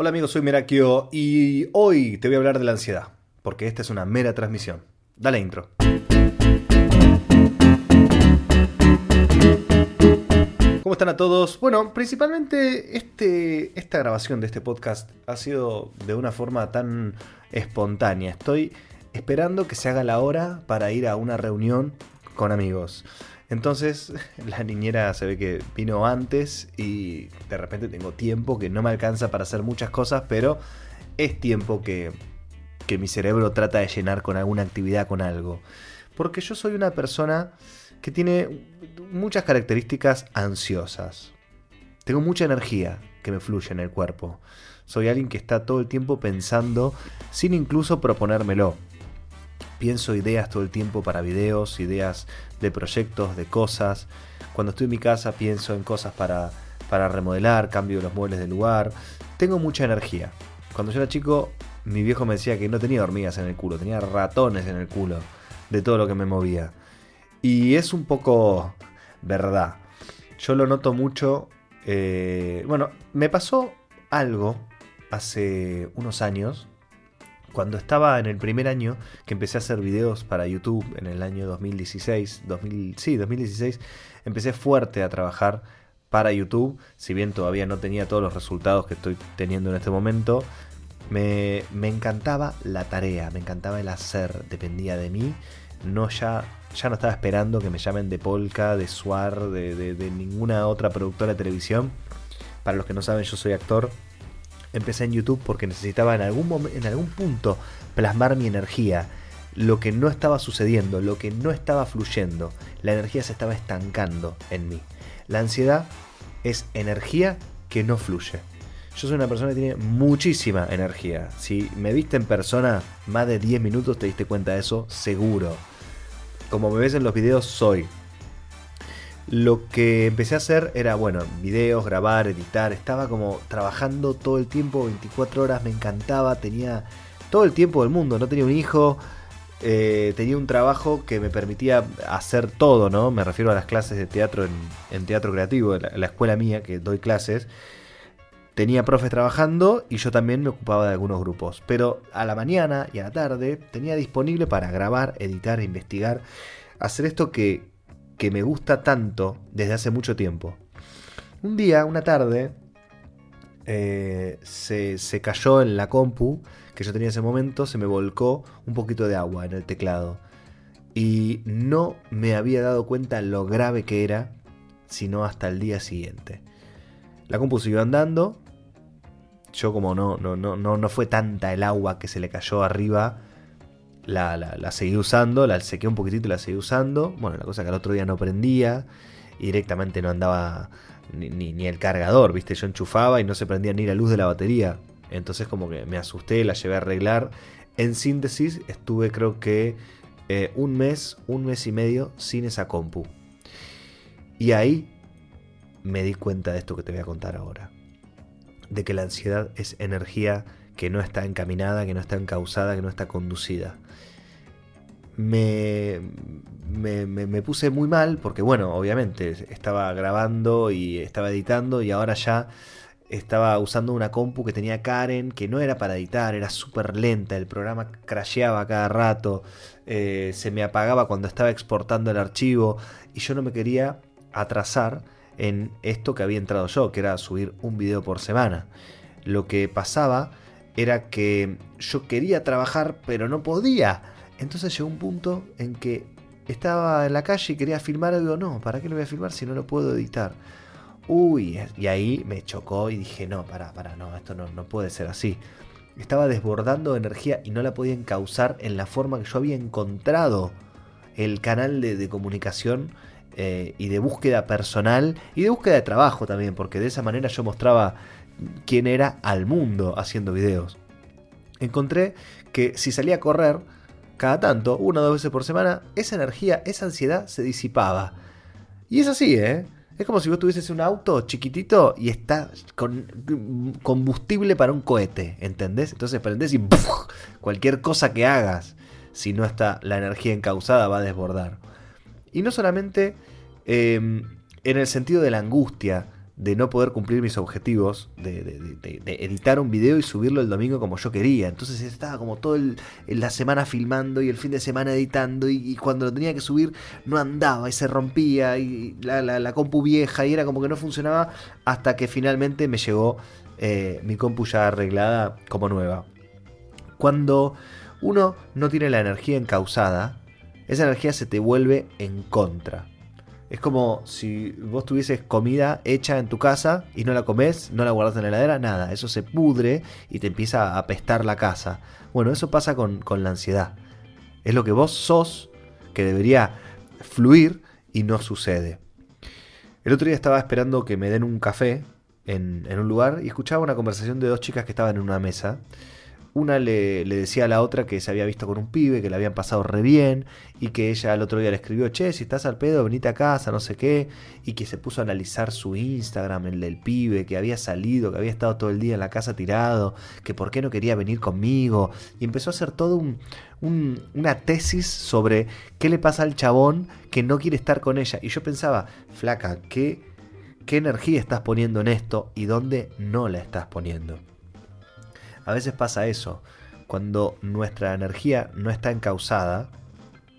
Hola amigos, soy Merakio y hoy te voy a hablar de la ansiedad, porque esta es una mera transmisión. Dale intro. ¿Cómo están a todos? Bueno, principalmente este, esta grabación de este podcast ha sido de una forma tan espontánea. Estoy esperando que se haga la hora para ir a una reunión con amigos. Entonces la niñera se ve que vino antes y de repente tengo tiempo que no me alcanza para hacer muchas cosas, pero es tiempo que, que mi cerebro trata de llenar con alguna actividad, con algo. Porque yo soy una persona que tiene muchas características ansiosas. Tengo mucha energía que me fluye en el cuerpo. Soy alguien que está todo el tiempo pensando sin incluso proponérmelo pienso ideas todo el tiempo para videos, ideas de proyectos, de cosas. Cuando estoy en mi casa pienso en cosas para, para remodelar, cambio los muebles de lugar. Tengo mucha energía. Cuando yo era chico, mi viejo me decía que no tenía hormigas en el culo, tenía ratones en el culo de todo lo que me movía. Y es un poco verdad. Yo lo noto mucho. Eh, bueno, me pasó algo hace unos años cuando estaba en el primer año que empecé a hacer videos para YouTube en el año 2016, 2000, sí, 2016, empecé fuerte a trabajar para YouTube, si bien todavía no tenía todos los resultados que estoy teniendo en este momento, me, encantaba la tarea, me encantaba el hacer, dependía de mí, no ya, ya no estaba esperando que me llamen de Polka, de Suar, de ninguna otra productora de televisión. Para los que no saben, yo soy actor, empecé en YouTube porque necesitaba en algún, en algún punto plasmar mi energía. Lo que no estaba sucediendo, lo que no estaba fluyendo, la energía se estaba estancando en mí. La ansiedad es energía que no fluye. Yo soy una persona que tiene muchísima energía. Si me viste en persona más de 10 minutos te diste cuenta de eso, seguro. Como me ves en los videos, soy lo que empecé a hacer era, bueno, videos, grabar, editar. Estaba como trabajando todo el tiempo, 24 horas, me encantaba. Tenía todo el tiempo del mundo. No tenía un hijo, eh, tenía un trabajo que me permitía hacer todo, ¿no? Me refiero a las clases de teatro en, teatro creativo, en la, escuela mía, que doy clases. Tenía profes trabajando y yo también me ocupaba de algunos grupos. Pero a la mañana y a la tarde tenía disponible para grabar, editar, investigar, hacer esto que, que me gusta tanto desde hace mucho tiempo. Un día, una tarde, eh, se, se, cayó en la compu que yo tenía en ese momento, se me volcó un poquito de agua en el teclado. Y no me había dado cuenta lo grave que era, sino hasta el día siguiente. La compu siguió andando. Yo como no, no, no, no, no fue tanta el agua que se le cayó arriba, la, la, seguí usando, la sequé un poquitito y la seguí usando. Bueno, la cosa que al otro día no prendía y directamente no andaba ni, el cargador, ¿viste? Yo enchufaba y no se prendía ni la luz de la batería. Entonces como que me asusté, la llevé a arreglar. En síntesis, estuve creo que eh, un mes, un mes y medio sin esa compu. Y ahí me di cuenta de esto que te voy a contar ahora. De que la ansiedad es energía que no está encaminada, que no está encausada, que no está conducida me, me, puse muy mal porque, bueno, obviamente estaba grabando y estaba editando y ahora ya estaba usando una compu que tenía Karen, que no era para editar, era súper lenta, el programa crasheaba cada rato, eh, se me apagaba cuando estaba exportando el archivo y yo no me quería atrasar en esto que había entrado yo, que era subir un video por semana. Lo que pasaba era que yo quería trabajar, pero no podía entonces llegó un punto en que estaba en la calle y quería filmar algo. No, ¿para qué lo voy a filmar si no lo puedo editar? Uy, y ahí me chocó y dije, no, para, para, no, esto no, no puede ser así. Estaba desbordando energía y no la podía encauzar en la forma que yo había encontrado el canal de, comunicación eh, y de búsqueda personal y de búsqueda de trabajo también, porque de esa manera yo mostraba quién era al mundo haciendo videos. Encontré que si salía a correr, cada tanto, una o dos veces por semana, esa energía, esa ansiedad se disipaba. Y es así, ¿eh? Es como si vos tuvieses un auto chiquitito y está con combustible para un cohete, ¿entendés? Entonces prendés y cualquier cosa que hagas, si no está la energía encausada, va a desbordar. Y no solamente em, en el sentido de la angustia, de no poder cumplir mis objetivos, de, editar un video y subirlo el domingo como yo quería. Entonces estaba como todo la semana filmando y el fin de semana editando y, cuando lo tenía que subir no andaba y se rompía y la, compu vieja y era como que no funcionaba hasta que finalmente me llegó eh, mi compu ya arreglada como nueva. Cuando uno no tiene la energía encausada, esa energía se te vuelve en contra. Es como si vos tuvieses comida hecha en tu casa y no la comes, no la guardas en la heladera, nada. Eso se pudre y te empieza a apestar la casa. Bueno, eso pasa con, la ansiedad. Es lo que vos sos, que debería fluir y no sucede. El otro día estaba esperando que me den un café en, en un lugar y escuchaba una conversación de dos chicas que estaban en una mesa una le, decía a la otra que se había visto con un pibe, que le habían pasado re bien, y que ella al otro día le escribió, che, si estás al pedo, venite a casa, no sé qué, y que se puso a analizar su Instagram, el del pibe, que había salido, que había estado todo el día en la casa tirado, que por qué no quería venir conmigo, y empezó a hacer todo un, una tesis sobre qué le pasa al chabón que no quiere estar con ella. Y yo pensaba, flaca, ¿qué, qué energía estás poniendo en esto y dónde no la estás poniendo? A veces pasa eso. Cuando nuestra energía no está encausada,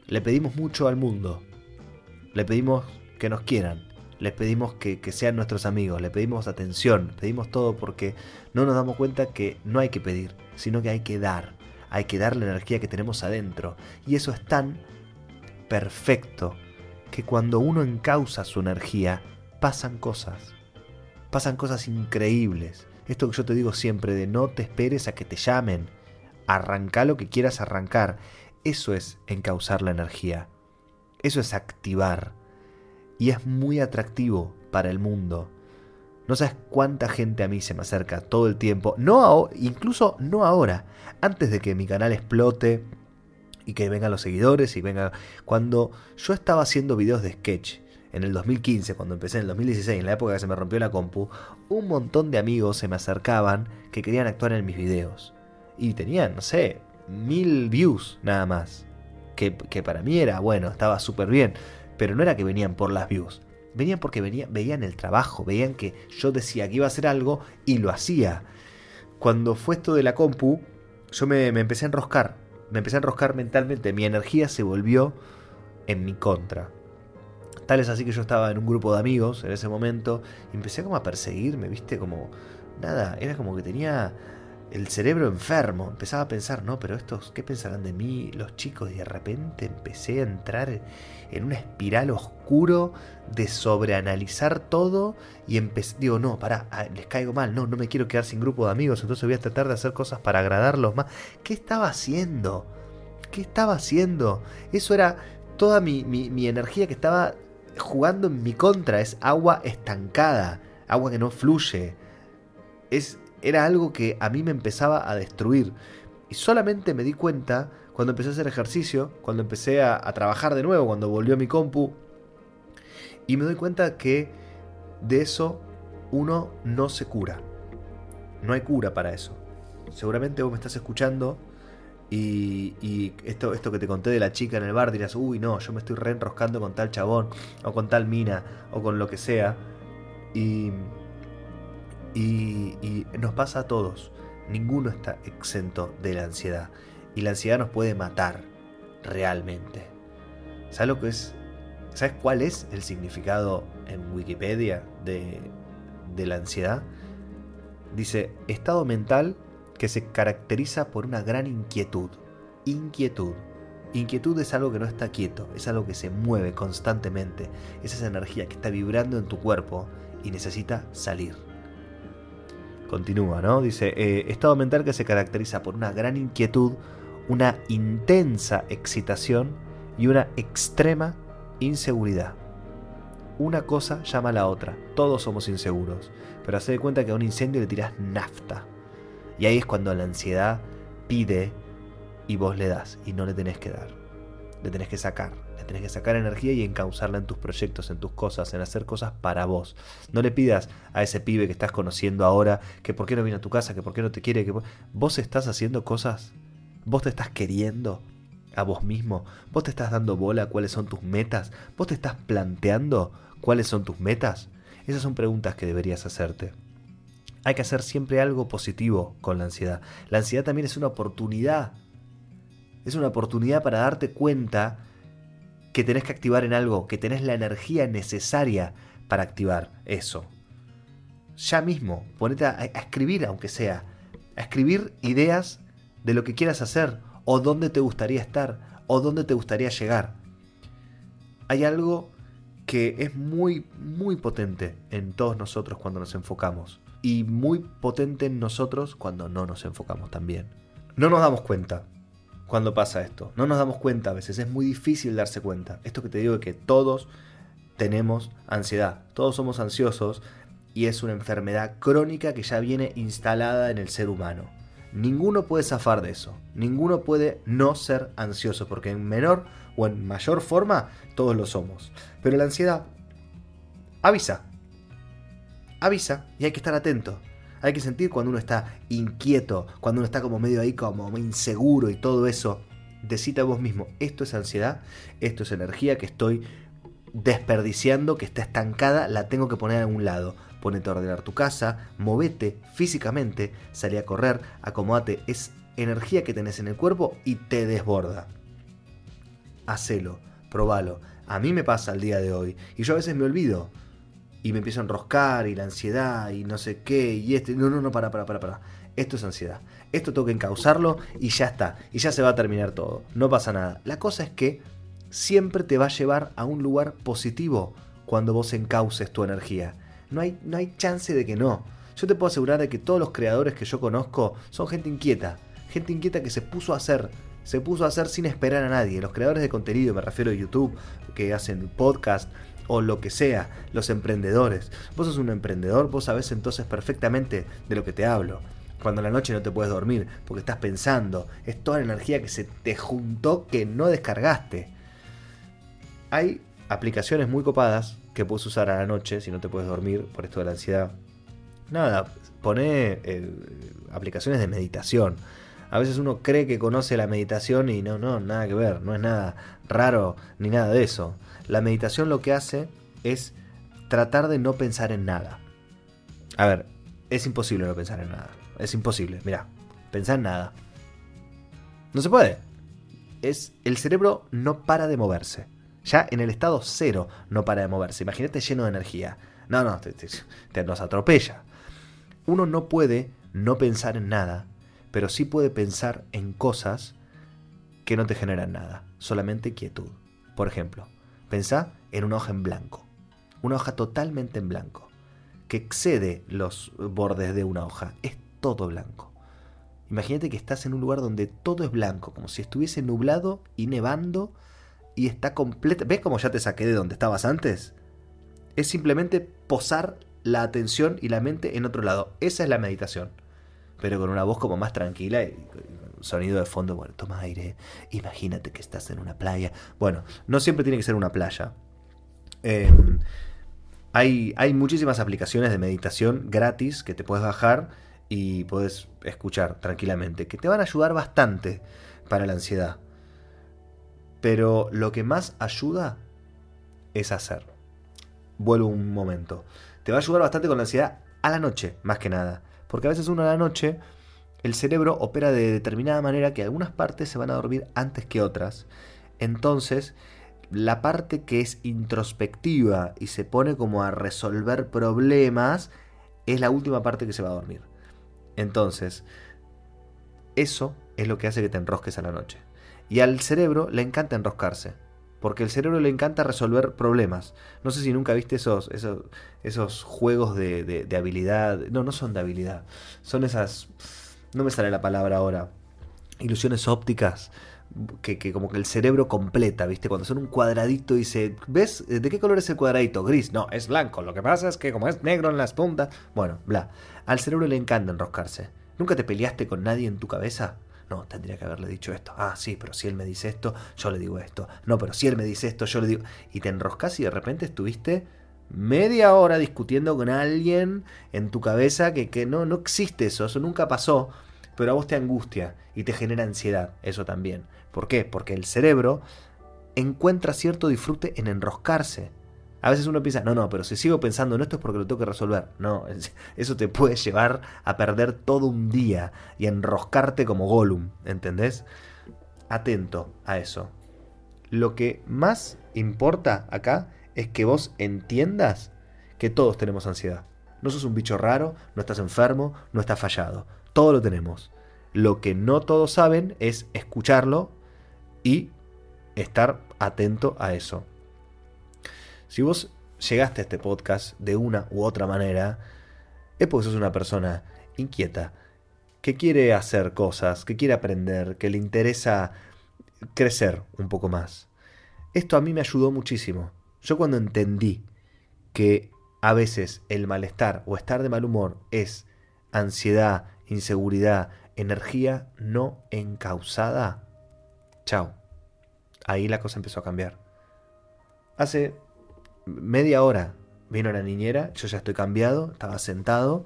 le pedimos mucho al mundo. Le pedimos que nos quieran. Le pedimos que, sean nuestros amigos. Le pedimos atención. Pedimos todo porque no nos damos cuenta que no hay que pedir, sino que hay que dar. Hay que dar la energía que tenemos adentro. Y eso es tan perfecto que cuando uno encausa su energía, pasan cosas. Pasan cosas increíbles. Esto que yo te digo siempre de no te esperes a que te llamen. Arranca lo que quieras arrancar. Eso es encauzar la energía. Eso es activar. Y es muy atractivo para el mundo. No sabes cuánta gente a mí se me acerca todo el tiempo. No, incluso no ahora. Antes de que mi canal explote y que vengan los seguidores y venga. Cuando yo estaba haciendo videos de sketch en el 2015, cuando empecé en el 2016, en la época que se me rompió la compu, un montón de amigos se me acercaban que querían actuar en mis videos. Y tenían, no sé, mil views nada más. Que, para mí era, bueno, estaba súper bien. Pero no era que venían por las views. Venían porque veían el trabajo, veían que yo decía que iba a hacer algo y lo hacía. Cuando fue esto de la compu, yo me, me empecé a enroscar. Me empecé a enroscar mentalmente. Mi energía se volvió en mi contra Así que yo estaba en un grupo de amigos en ese momento y empecé como a perseguirme, viste, como nada, era como que tenía el cerebro enfermo, empezaba a pensar, no, pero estos, ¿qué pensarán de mí los chicos? Y de repente empecé a entrar en una espiral oscuro de sobreanalizar todo y empecé, digo, no, pará, ah, les caigo mal, no, no me quiero quedar sin grupo de amigos, entonces voy a tratar de hacer cosas para agradarlos más. ¿Qué estaba haciendo? ¿Qué estaba haciendo? Eso era toda mi, mi energía que estaba jugando en mi contra, es agua estancada, agua que no fluye. Es, era algo que a mí me empezaba a destruir. Y solamente me di cuenta cuando empecé a hacer ejercicio, cuando empecé a, trabajar de nuevo, cuando volvió mi compu. Y me doy cuenta que de eso uno no se cura. No hay cura para eso. Seguramente vos me estás escuchando y, esto, esto que te conté de la chica en el bar, dirás, uy, no, yo me estoy reenroscando con tal chabón, o con tal mina, o con lo que sea. Y, y, nos pasa a todos. Ninguno está exento de la ansiedad. Y la ansiedad nos puede matar, realmente. ¿Sabes lo que es? ¿Sabes cuál es el significado en Wikipedia de, de la ansiedad? Dice, estado mental que se caracteriza por una gran inquietud. Inquietud. Inquietud es algo que no está quieto, es algo que se mueve constantemente, es esa energía que está vibrando en tu cuerpo y necesita salir. Continúa, ¿no? Dice, eh, estado mental que se caracteriza por una gran inquietud, una intensa excitación y una extrema inseguridad. Una cosa llama a la otra, todos somos inseguros, pero hace de cuenta que a un incendio le tiras nafta. Y ahí es cuando la ansiedad pide y vos le das y no le tenés que dar. Le tenés que sacar. Le tenés que sacar energía y encauzarla en tus proyectos, en tus cosas, en hacer cosas para vos. No le pidas a ese pibe que estás conociendo ahora que por qué no viene a tu casa, que por qué no te quiere, que vos estás haciendo cosas, vos te estás queriendo a vos mismo, vos te estás dando bola cuáles son tus metas, vos te estás planteando cuáles son tus metas. Esas son preguntas que deberías hacerte. Hay que hacer siempre algo positivo con la ansiedad. La ansiedad también es una oportunidad. Es una oportunidad para darte cuenta que tenés que activar en algo, que tenés la energía necesaria para activar eso. Ya mismo, ponete a, a escribir, aunque sea, a escribir ideas de lo que quieras hacer, o dónde te gustaría estar, o dónde te gustaría llegar. Hay algo que es muy, muy potente en todos nosotros cuando nos enfocamos, y muy potente en nosotros cuando no nos enfocamos también. No nos damos cuenta cuando pasa esto, no nos damos cuenta a veces, es muy difícil darse cuenta. Esto que te digo de que todos tenemos ansiedad, todos somos ansiosos y es una enfermedad crónica que ya viene instalada en el ser humano. Ninguno puede zafar de eso, ninguno puede no ser ansioso, porque en menor o en mayor forma todos lo somos. Pero la ansiedad avisa, avisa y hay que estar atento. Hay que sentir cuando uno está inquieto, cuando uno está como medio ahí como inseguro y todo eso. Decite a vos mismo, esto es ansiedad, esto es energía que estoy desperdiciando, que está estancada, la tengo que poner a un lado. Ponete a ordenar tu casa, movete físicamente, salí a correr, acomódate, es energía que tenés en el cuerpo y te desborda. Hacelo, probalo. A mí me pasa el día de hoy y yo a veces me olvido y me empiezo a enroscar y la ansiedad y no sé qué y este. No, no, no, para, para, para, para. Esto es ansiedad. Esto tengo que encauzarlo y ya está. Y ya se va a terminar todo. No pasa nada. La cosa es que siempre te va a llevar a un lugar positivo cuando vos encauces tu energía. No hay, no hay chance de que no. Yo te puedo asegurar de que todos los creadores que yo conozco son gente inquieta. Gente inquieta que se puso a hacer. Se puso a hacer sin esperar a nadie. Los creadores de contenido, me refiero a YouTube, que hacen podcast o lo que sea, los emprendedores. Vos sos un emprendedor, vos sabés entonces perfectamente de lo que te hablo. Cuando a la noche no te puedes dormir porque estás pensando, es toda la energía que se te juntó que no descargaste. Hay aplicaciones muy copadas que puedes usar a la noche si no te puedes dormir por esto de la ansiedad. Nada, pone eh, aplicaciones de meditación. A veces uno cree que conoce la meditación y no, no, nada que ver, no es nada raro ni nada de eso. La meditación lo que hace es tratar de no pensar en nada. A ver, es imposible no pensar en nada. Es imposible, mira, pensar en nada. No se puede. Es el cerebro no para de moverse. Ya en el estado cero no para de moverse. Imagínate lleno de energía. No, no, te, nos atropella. Uno no puede no pensar en nada, pero sí puede pensar en cosas que no te generan nada, solamente quietud. Por ejemplo, pensá en una hoja en blanco, una hoja totalmente en blanco, que excede los bordes de una hoja, es todo blanco. Imagínate que estás en un lugar donde todo es blanco, como si estuviese nublado y nevando y está completa. ¿Ves cómo ya te saqué de donde estabas antes? Es simplemente posar la atención y la mente en otro lado. Esa es la meditación. Pero con una voz como más tranquila y sonido de fondo, bueno, toma aire, imagínate que estás en una playa. Bueno, no siempre tiene que ser una playa. Em, hay, hay muchísimas aplicaciones de meditación gratis que te puedes bajar y puedes escuchar tranquilamente, que te van a ayudar bastante para la ansiedad. Pero lo que más ayuda es hacer. Vuelvo un momento. Te va a ayudar bastante con la ansiedad a la noche, más que nada. Porque a veces uno a la noche, el cerebro opera de determinada manera que algunas partes se van a dormir antes que otras. Entonces, la parte que es introspectiva y se pone como a resolver problemas es la última parte que se va a dormir. Entonces, eso es lo que hace que te enrosques a la noche. Y al cerebro le encanta enroscarse. Porque al cerebro le encanta resolver problemas. No sé si nunca viste esos, esos, esos juegos de, de, habilidad. No, no son de habilidad. Son esas... No me sale la palabra ahora. Ilusiones ópticas. Que, que, como que el cerebro completa, ¿viste? Cuando son un cuadradito y dice, ¿ves? ¿De qué color es el cuadradito? Gris. No, es blanco. Lo que pasa es que como es negro en las puntas, bueno, bla. Al cerebro le encanta enroscarse. ¿Nunca te peleaste con nadie en tu cabeza? No, tendría que haberle dicho esto. Ah, sí, pero si él me dice esto, yo le digo esto. No, pero si él me dice esto, yo le digo... Y te enroscas y de repente estuviste media hora discutiendo con alguien en tu cabeza que, que no, no existe eso, eso nunca pasó, pero a vos te angustia y te genera ansiedad, eso también. ¿Por qué? Porque el cerebro encuentra cierto disfrute en enroscarse. A veces uno piensa, no, no, pero si sigo pensando en esto es porque lo tengo que resolver. No, eso te puede llevar a perder todo un día y enroscarte como Gollum, ¿entendés? Atento a eso. Lo que más importa acá es que vos entiendas que todos tenemos ansiedad. No sos un bicho raro, no estás enfermo, no estás fallado. Todo lo tenemos. Lo que no todos saben es escucharlo y estar atento a eso. Si vos llegaste a este podcast de una u otra manera, es porque sos una persona inquieta, que quiere hacer cosas, que quiere aprender, que le interesa crecer un poco más. Esto a mí me ayudó muchísimo. Yo cuando entendí que a veces el malestar o estar de mal humor es ansiedad, inseguridad, energía no encausada, chao. Ahí la cosa empezó a cambiar. Hace media hora vino la niñera, yo ya estoy cambiado, estaba sentado,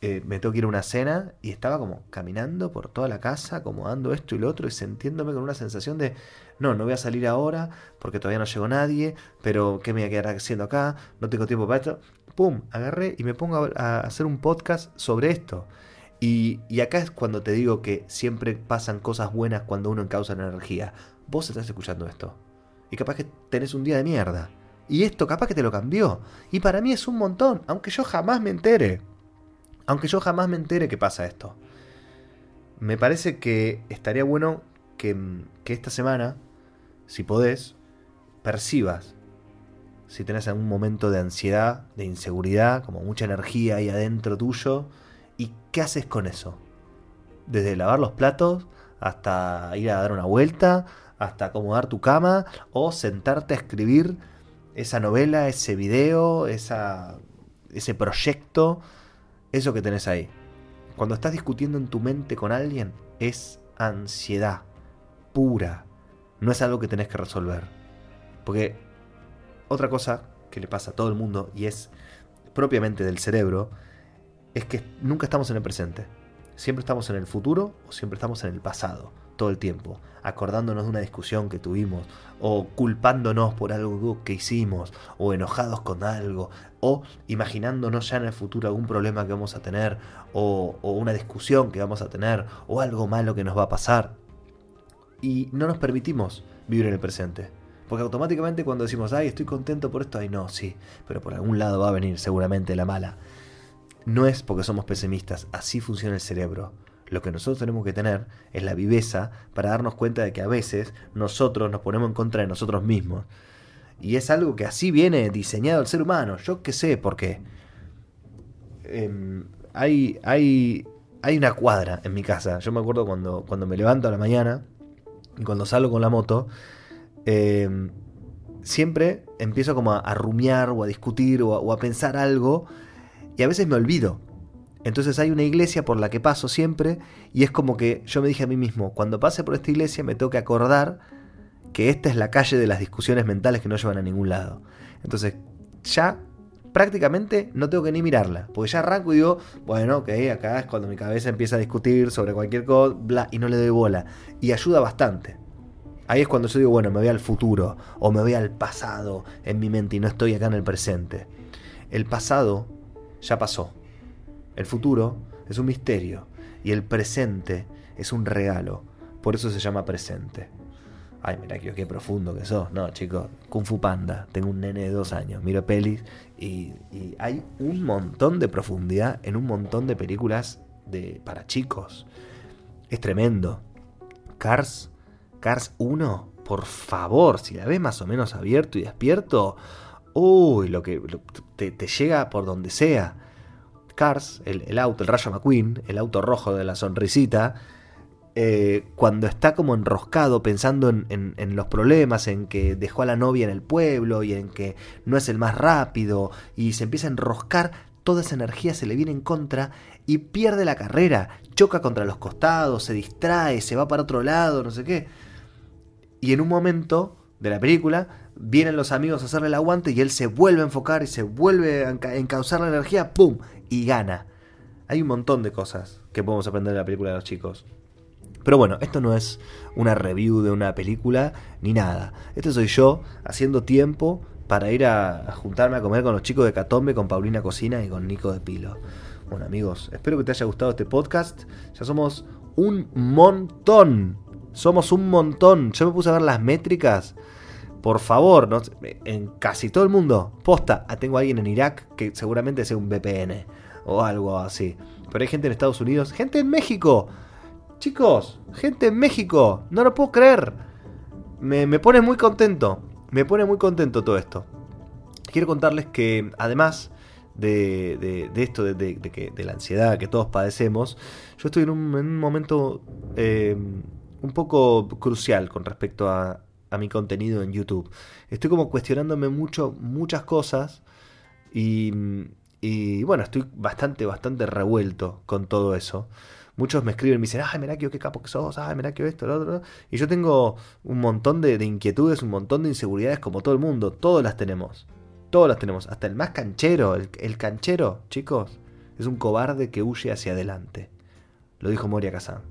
eh, me tengo que ir a una cena y estaba como caminando por toda la casa, acomodando esto y lo otro y sintiéndome con una sensación de, no, no voy a salir ahora porque todavía no llegó nadie, pero ¿qué me voy a quedar haciendo acá? No tengo tiempo para esto. ¡Pum! Agarré y me pongo a, hacer un podcast sobre esto. Y, y, acá es cuando te digo que siempre pasan cosas buenas cuando uno encausa la energía. Vos estás escuchando esto. Y capaz que tenés un día de mierda. Y esto capaz que te lo cambió. Y para mí es un montón, aunque yo jamás me entere. Aunque yo jamás me entere que pasa esto. Me parece que estaría bueno que, esta semana, si podés, percibas si tenés algún momento de ansiedad, de inseguridad, como mucha energía ahí adentro tuyo, y qué haces con eso. Desde lavar los platos hasta ir a dar una vuelta, hasta acomodar tu cama o sentarte a escribir esa novela, ese video, esa, ese proyecto eso que tenés ahí. Cuando estás discutiendo en tu mente con alguien, es ansiedad pura. No es algo que tenés que resolver. Porque otra cosa que le pasa a todo el mundo y es propiamente del cerebro, es que nunca estamos en el presente. Siempre estamos en el futuro o siempre estamos en el pasado todo el tiempo, acordándonos de una discusión que tuvimos, o culpándonos por algo que hicimos, o enojados con algo, o imaginándonos ya en el futuro algún problema que vamos a tener, o, una discusión que vamos a tener, o algo malo que nos va a pasar. Y no nos permitimos vivir en el presente. Porque automáticamente cuando decimos, ay, estoy contento por esto, ay, no, sí, pero por algún lado va a venir seguramente la mala. No es porque somos pesimistas, así funciona el cerebro. Lo que nosotros tenemos que tener es la viveza para darnos cuenta de que a veces nosotros nos ponemos en contra de nosotros mismos. Y es algo que así viene diseñado el ser humano. Yo qué sé por qué. Em, hay, hay, hay una cuadra en mi casa. Yo me acuerdo cuando, cuando me levanto a la mañana cuando salgo con la moto. Em, siempre empiezo como a, rumiar o a discutir o a pensar algo. Y a veces me olvido entonces hay una iglesia por la que paso siempre y es como que yo me dije a mí mismo, cuando pase por esta iglesia me tengo que acordar que esta es la calle de las discusiones mentales que no llevan a ningún lado. Entonces ya prácticamente no tengo que ni mirarla, porque ya arranco y digo, bueno, ok, acá es cuando mi cabeza empieza a discutir sobre cualquier cosa, bla, y no le doy bola. Y ayuda bastante. Ahí es cuando yo digo, bueno, me voy al futuro o me voy al pasado en mi mente y no estoy acá en el presente. El pasado ya pasó. El futuro es un misterio y el presente es un regalo. Por eso se llama presente. Ay, mira qué, profundo que sos. No, chicos, Kung Fu Panda. Tengo un nene de dos años. Miro pelis y, hay un montón de profundidad en un montón de películas de, para chicos. Es tremendo. Cars, Cars 1, por favor, si la ves más o menos abierto y despierto, uy, lo que te, te llega por donde sea. Cars, el, auto, el Rayo McQueen, el auto rojo de la sonrisita, eh, cuando está como enroscado pensando en, los problemas, en que dejó a la novia en el pueblo y en que no es el más rápido, y se empieza a enroscar, toda esa energía se le viene en contra y pierde la carrera, choca contra los costados, se distrae, se va para otro lado, no sé qué. Y en un momento de la película vienen los amigos a hacerle el aguante y él se vuelve a enfocar y se vuelve a encauzar la energía, ¡pum! y gana. Hay un montón de cosas que podemos aprender de la película de los chicos. Pero bueno, esto no es una review de una película ni nada. Este soy yo haciendo tiempo para ir a, juntarme a comer con los chicos de Catombe, con Paulina Cocina y con Nico de Pilo. Bueno amigos, espero que te haya gustado este podcast. Ya somos un montón. Somos un montón. Yo me puse a ver las métricas. Por favor, en casi todo el mundo. Posta, ah, tengo a alguien en Irak que seguramente sea un VPN o algo así. Pero hay gente en Estados Unidos, gente en México. Chicos, gente en México. No lo puedo creer. Me, me pone muy contento. Me pone muy contento todo esto. Quiero contarles que además de, esto, de, que, de la ansiedad que todos padecemos, yo estoy en un, momento eh, un poco crucial con respecto a, a, mi contenido en YouTube. Estoy como cuestionándome mucho, muchas cosas y, y bueno, estoy bastante, bastante revuelto con todo eso. Muchos me escriben y me dicen, ay, Merakio, qué capo que sos, ay, Merakio, esto, lo otro. Y yo tengo un montón de, de inquietudes, un montón de inseguridades como todo el mundo. Todas las tenemos. Todos las tenemos. Hasta el más canchero. El, canchero, chicos, es un cobarde que huye hacia adelante. Lo dijo Moria Kazan.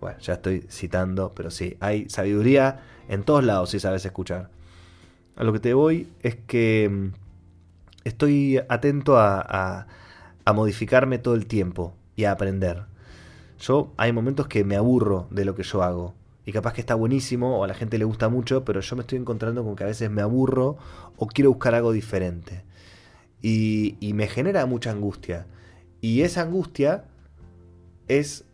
Bueno, ya estoy citando, pero sí, hay sabiduría en todos lados si sabes escuchar. A lo que te voy es que mm, estoy atento a, a modificarme todo el tiempo y a aprender. Yo hay momentos que me aburro de lo que yo hago y capaz que está buenísimo o a la gente le gusta mucho, pero yo me estoy encontrando con que a veces me aburro o quiero buscar algo diferente. Y, me genera mucha angustia. Y esa angustia es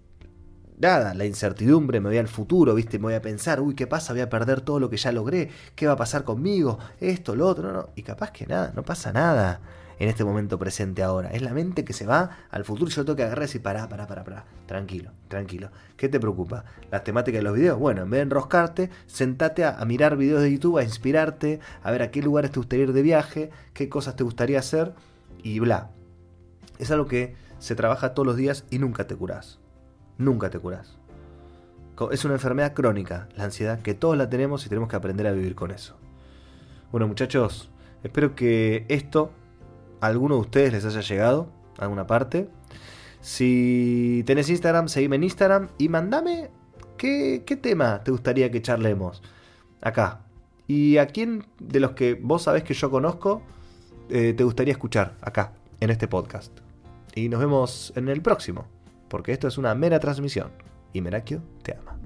nada, la incertidumbre, me voy al futuro, ¿viste? Me voy a pensar, uy, ¿qué pasa? Voy a perder todo lo que ya logré, ¿qué va a pasar conmigo? Esto, lo otro, no, no. Y capaz que nada, no pasa nada en este momento presente ahora. Es la mente que se va al futuro y yo tengo que agarrar y decir, pará, pará, pará, pará. Tranquilo, tranquilo. ¿Qué te preocupa? ¿Las temáticas de los videos? Bueno, en vez de enroscarte, sentate a, mirar videos de YouTube, a inspirarte, a ver a qué lugares te gustaría ir de viaje, qué cosas te gustaría hacer y bla. Es algo que se trabaja todos los días y nunca te curás. Nunca te curás. Es una enfermedad crónica, la ansiedad, que todos la tenemos y tenemos que aprender a vivir con eso. Bueno muchachos, espero que esto alguno de ustedes les haya llegado, a alguna parte. Si tenés Instagram, seguime en Instagram y mandame qué, tema te gustaría que charlemos acá. Y a quién de los que vos sabés que yo conozco eh, te gustaría escuchar acá, en este podcast. Y nos vemos en el próximo, porque esto es una mera transmisión. Y Merakio te ama.